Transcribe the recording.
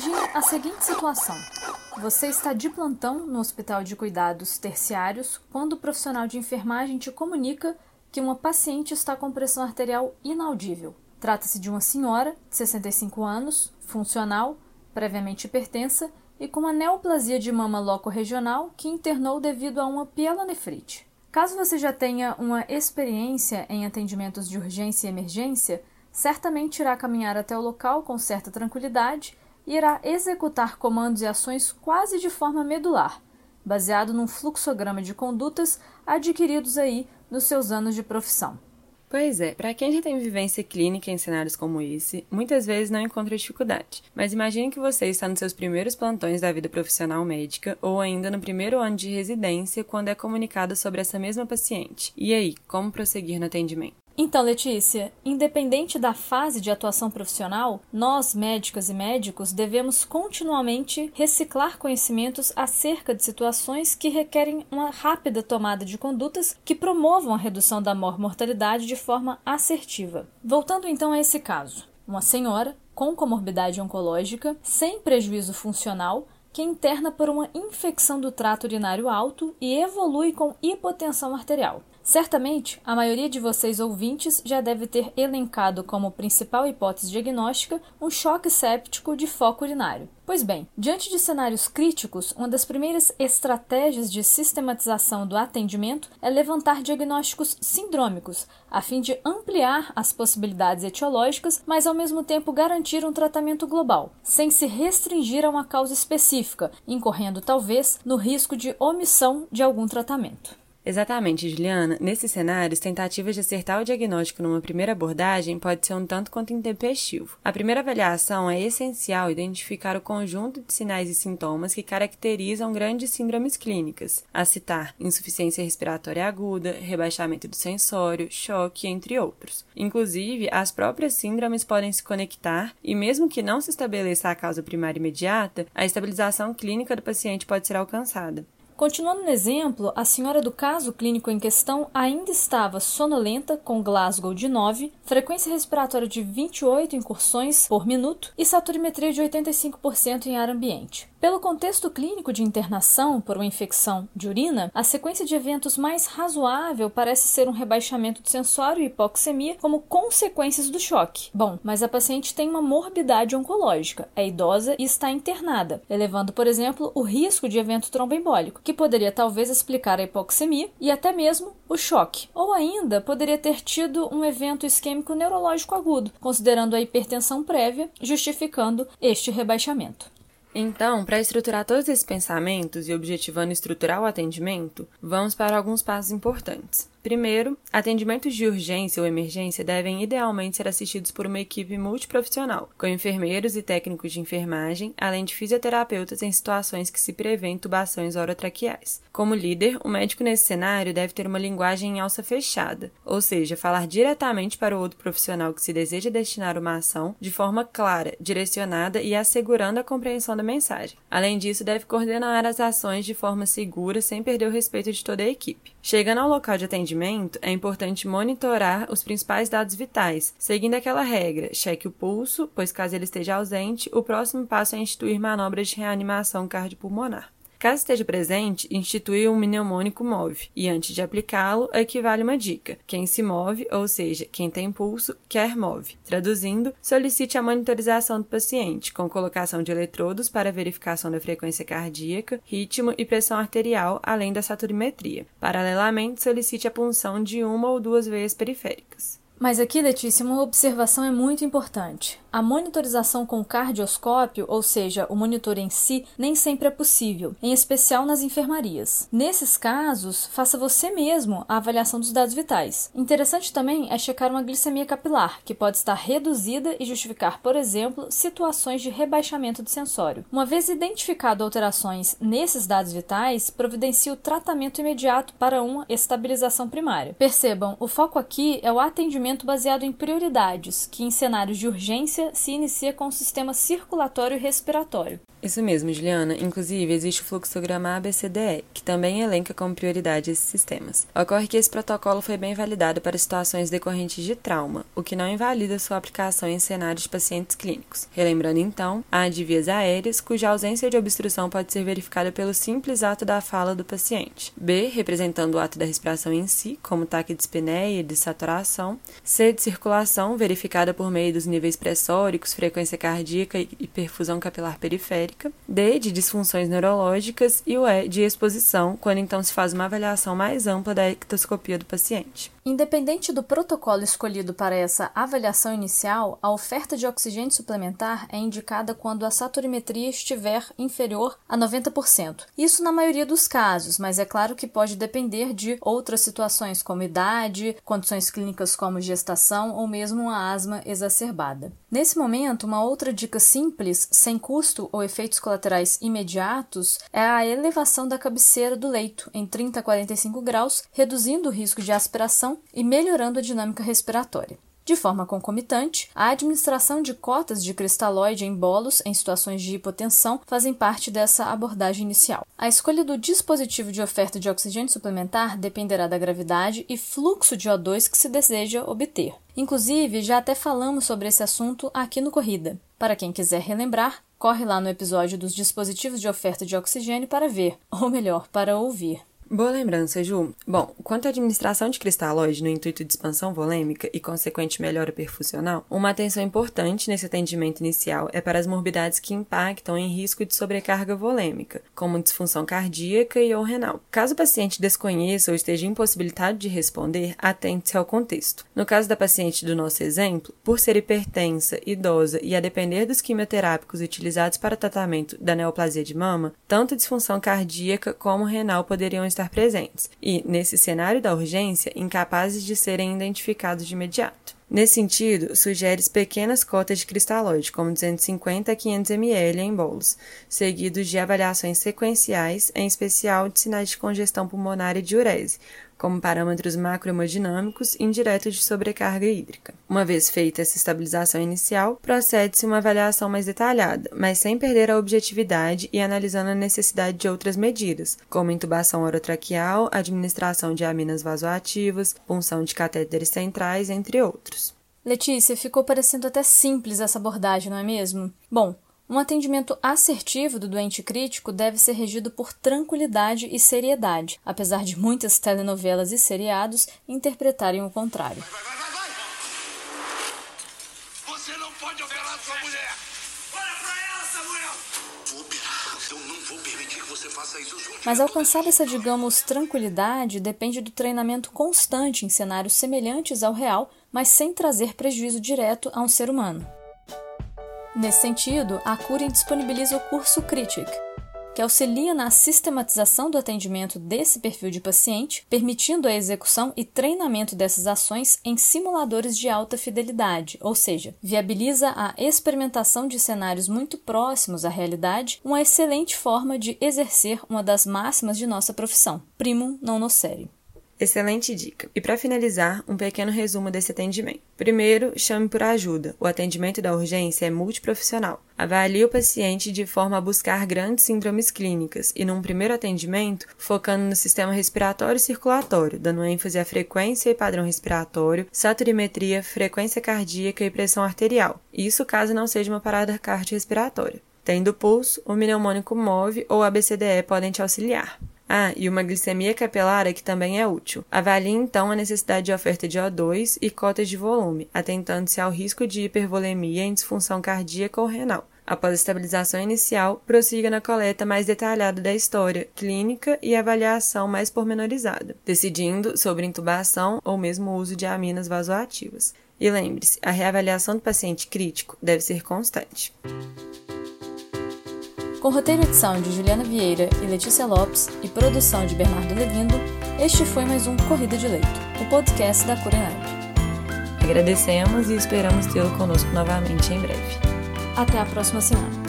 Imagine a seguinte situação. Você está de plantão no hospital de cuidados terciários quando o profissional de enfermagem te comunica que uma paciente está com pressão arterial inaudível. Trata-se de uma senhora de 65 anos, funcional, previamente hipertensa e com uma neoplasia de mama loco-regional que internou devido a uma pielonefrite. Caso você já tenha uma experiência em atendimentos de urgência e emergência, certamente irá caminhar até o local com certa tranquilidade irá executar comandos e ações quase de forma medular, baseado num fluxograma de condutas adquiridos aí nos seus anos de profissão. Pois é, para quem já tem vivência clínica em cenários como esse, muitas vezes não encontra dificuldade. Mas imagine que você está nos seus primeiros plantões da vida profissional médica ou ainda no primeiro ano de residência quando é comunicado sobre essa mesma paciente. E aí, como prosseguir no atendimento? Então, Letícia, independente da fase de atuação profissional, nós, médicas e médicos, devemos continuamente reciclar conhecimentos acerca de situações que requerem uma rápida tomada de condutas que promovam a redução da mortalidade de forma assertiva. Voltando então a esse caso, uma senhora com comorbidade oncológica, sem prejuízo funcional, que interna por uma infecção do trato urinário alto e evolui com hipotensão arterial. Certamente, a maioria de vocês ouvintes já deve ter elencado como principal hipótese diagnóstica um choque séptico de foco urinário. Pois bem, diante de cenários críticos, uma das primeiras estratégias de sistematização do atendimento é levantar diagnósticos sindrômicos, a fim de ampliar as possibilidades etiológicas, mas ao mesmo tempo garantir um tratamento global, sem se restringir a uma causa específica, incorrendo talvez no risco de omissão de algum tratamento. Exatamente, Juliana. Nesses cenários, tentativas de acertar o diagnóstico numa primeira abordagem pode ser um tanto quanto intempestivo. A primeira avaliação é essencial identificar o conjunto de sinais e sintomas que caracterizam grandes síndromes clínicas, a citar insuficiência respiratória aguda, rebaixamento do sensório, choque, entre outros. Inclusive, as próprias síndromes podem se conectar e, mesmo que não se estabeleça a causa primária imediata, a estabilização clínica do paciente pode ser alcançada. Continuando no exemplo, a senhora do caso clínico em questão ainda estava sonolenta, com Glasgow de 9, frequência respiratória de 28 incursões por minuto e saturimetria de 85% em ar ambiente. Pelo contexto clínico de internação por uma infecção de urina, a sequência de eventos mais razoável parece ser um rebaixamento do sensório e hipoxemia como consequências do choque. Bom, mas a paciente tem uma morbidade oncológica, é idosa e está internada, elevando, por exemplo, o risco de evento tromboembólico, que poderia talvez explicar a hipoxemia e até mesmo o choque. Ou ainda poderia ter tido um evento isquêmico neurológico agudo, considerando a hipertensão prévia, justificando este rebaixamento. Então, para estruturar todos esses pensamentos e objetivando estruturar o atendimento, vamos para alguns passos importantes. Primeiro, atendimentos de urgência ou emergência devem idealmente ser assistidos por uma equipe multiprofissional, com enfermeiros e técnicos de enfermagem, além de fisioterapeutas em situações que se prevêem tubações orotraqueais. Como líder, o médico nesse cenário deve ter uma linguagem em alça fechada, ou seja, falar diretamente para o outro profissional que se deseja destinar uma ação de forma clara, direcionada e assegurando a compreensão da mensagem. Além disso, deve coordenar as ações de forma segura sem perder o respeito de toda a equipe. Chegando ao local de atendimento, atendimento, é importante monitorar os principais dados vitais, seguindo aquela regra: cheque o pulso, pois caso ele esteja ausente, o próximo passo é instituir manobras de reanimação cardiopulmonar. Caso esteja presente, institui um mnemônico MOVE, e antes de aplicá-lo, equivale uma dica. Quem se move, ou seja, quem tem pulso, quer move. Traduzindo, solicite a monitorização do paciente, com colocação de eletrodos para verificação da frequência cardíaca, ritmo e pressão arterial, além da saturimetria. Paralelamente, solicite a punção de uma ou duas veias periféricas. Mas aqui, Letícia, uma observação é muito importante. A monitorização com cardioscópio, ou seja, o monitor em si, nem sempre é possível, em especial nas enfermarias. Nesses casos, faça você mesmo a avaliação dos dados vitais. Interessante também é checar uma glicemia capilar, que pode estar reduzida e justificar, por exemplo, situações de rebaixamento de sensório. Uma vez identificado alterações nesses dados vitais, providencie o tratamento imediato para uma estabilização primária. Percebam, o foco aqui é o atendimento baseado em prioridades, que em cenários de urgência se inicia com o sistema circulatório e respiratório. Isso mesmo, Juliana. Inclusive, existe o fluxograma ABCDE, que também elenca como prioridade esses sistemas. Ocorre que esse protocolo foi bem validado para situações decorrentes de trauma, o que não invalida sua aplicação em cenários de pacientes clínicos. Relembrando então, a de vias aéreas, cuja ausência de obstrução pode ser verificada pelo simples ato da fala do paciente. B, representando o ato da respiração em si, como taque de espineia e de saturação. C, de circulação, verificada por meio dos níveis pressóricos, frequência cardíaca e perfusão capilar periférica D, de disfunções neurológicas e o E, de exposição, quando então se faz uma avaliação mais ampla da ectoscopia do paciente. Independente do protocolo escolhido para essa avaliação inicial, a oferta de oxigênio suplementar é indicada quando a saturimetria estiver inferior a 90%. Isso na maioria dos casos, mas é claro que pode depender de outras situações como idade, condições clínicas como gestação ou mesmo uma asma exacerbada. Nesse momento, uma outra dica simples, sem custo ou efeitos colaterais imediatos, é a elevação da cabeceira do leito em 30 a 45 graus, reduzindo o risco de aspiração e melhorando a dinâmica respiratória. De forma concomitante, a administração de cotas de cristalóide em bolos em situações de hipotensão fazem parte dessa abordagem inicial. A escolha do dispositivo de oferta de oxigênio suplementar dependerá da gravidade e fluxo de O2 que se deseja obter. Inclusive, já até falamos sobre esse assunto aqui no Corrida. Para quem quiser relembrar, corre lá no episódio dos dispositivos de oferta de oxigênio para ver, ou melhor, para ouvir. Boa lembrança, Ju. Bom, quanto à administração de cristalóide no intuito de expansão volêmica e consequente melhora perfusional, uma atenção importante nesse atendimento inicial é para as morbidades que impactam em risco de sobrecarga volêmica, como disfunção cardíaca e ou renal. Caso o paciente desconheça ou esteja impossibilitado de responder, atente-se ao contexto. No caso da paciente do nosso exemplo, por ser hipertensa, idosa e a depender dos quimioterápicos utilizados para tratamento da neoplasia de mama, tanto disfunção cardíaca como renal poderiam estar estar presentes e, nesse cenário da urgência, incapazes de serem identificados de imediato. Nesse sentido, sugere pequenas cotas de cristalóide, como 250 a 500 ml em bolos, seguidos de avaliações sequenciais, em especial de sinais de congestão pulmonar e diurese, como parâmetros macrohemodinâmicos indiretos de sobrecarga hídrica. Uma vez feita essa estabilização inicial, procede-se uma avaliação mais detalhada, mas sem perder a objetividade e analisando a necessidade de outras medidas, como intubação orotraqueal, administração de aminas vasoativas, punção de catéteres centrais, entre outros. Letícia, ficou parecendo até simples essa abordagem, não é mesmo? Bom, um atendimento assertivo do doente crítico deve ser regido por tranquilidade e seriedade, apesar de muitas telenovelas e seriados interpretarem o contrário. Vai, vai, vai, Mas alcançar essa, digamos, tranquilidade depende do treinamento constante em cenários semelhantes ao real, mas sem trazer prejuízo direto a um ser humano. Nesse sentido, a Curin disponibiliza o curso Critic, que auxilia na sistematização do atendimento desse perfil de paciente, permitindo a execução e treinamento dessas ações em simuladores de alta fidelidade, ou seja, viabiliza a experimentação de cenários muito próximos à realidade, uma excelente forma de exercer uma das máximas de nossa profissão, primum non nocere. Excelente dica. E para finalizar, um pequeno resumo desse atendimento. Primeiro, chame por ajuda. O atendimento da urgência é multiprofissional. Avalie o paciente de forma a buscar grandes síndromes clínicas e, num primeiro atendimento, focando no sistema respiratório e circulatório, dando ênfase à frequência e padrão respiratório, saturimetria, frequência cardíaca e pressão arterial. Isso caso não seja uma parada cardiorrespiratória. Tendo pulso, o mnemônico MOVE ou ABCDE podem te auxiliar. Ah, e uma glicemia capilar que também é útil. Avalie então a necessidade de oferta de O2 e cotas de volume, atentando-se ao risco de hipervolemia em disfunção cardíaca ou renal. Após a estabilização inicial, prossiga na coleta mais detalhada da história clínica e avaliação mais pormenorizada, decidindo sobre intubação ou mesmo uso de aminas vasoativas. E lembre-se, a reavaliação do paciente crítico deve ser constante. Com roteiro e edição de Juliana Vieira e Letícia Lopes e produção de Bernardo Levindo, este foi mais um Corrida de Leito, o podcast da Curenab. Agradecemos e esperamos tê-lo conosco novamente em breve. Até a próxima semana.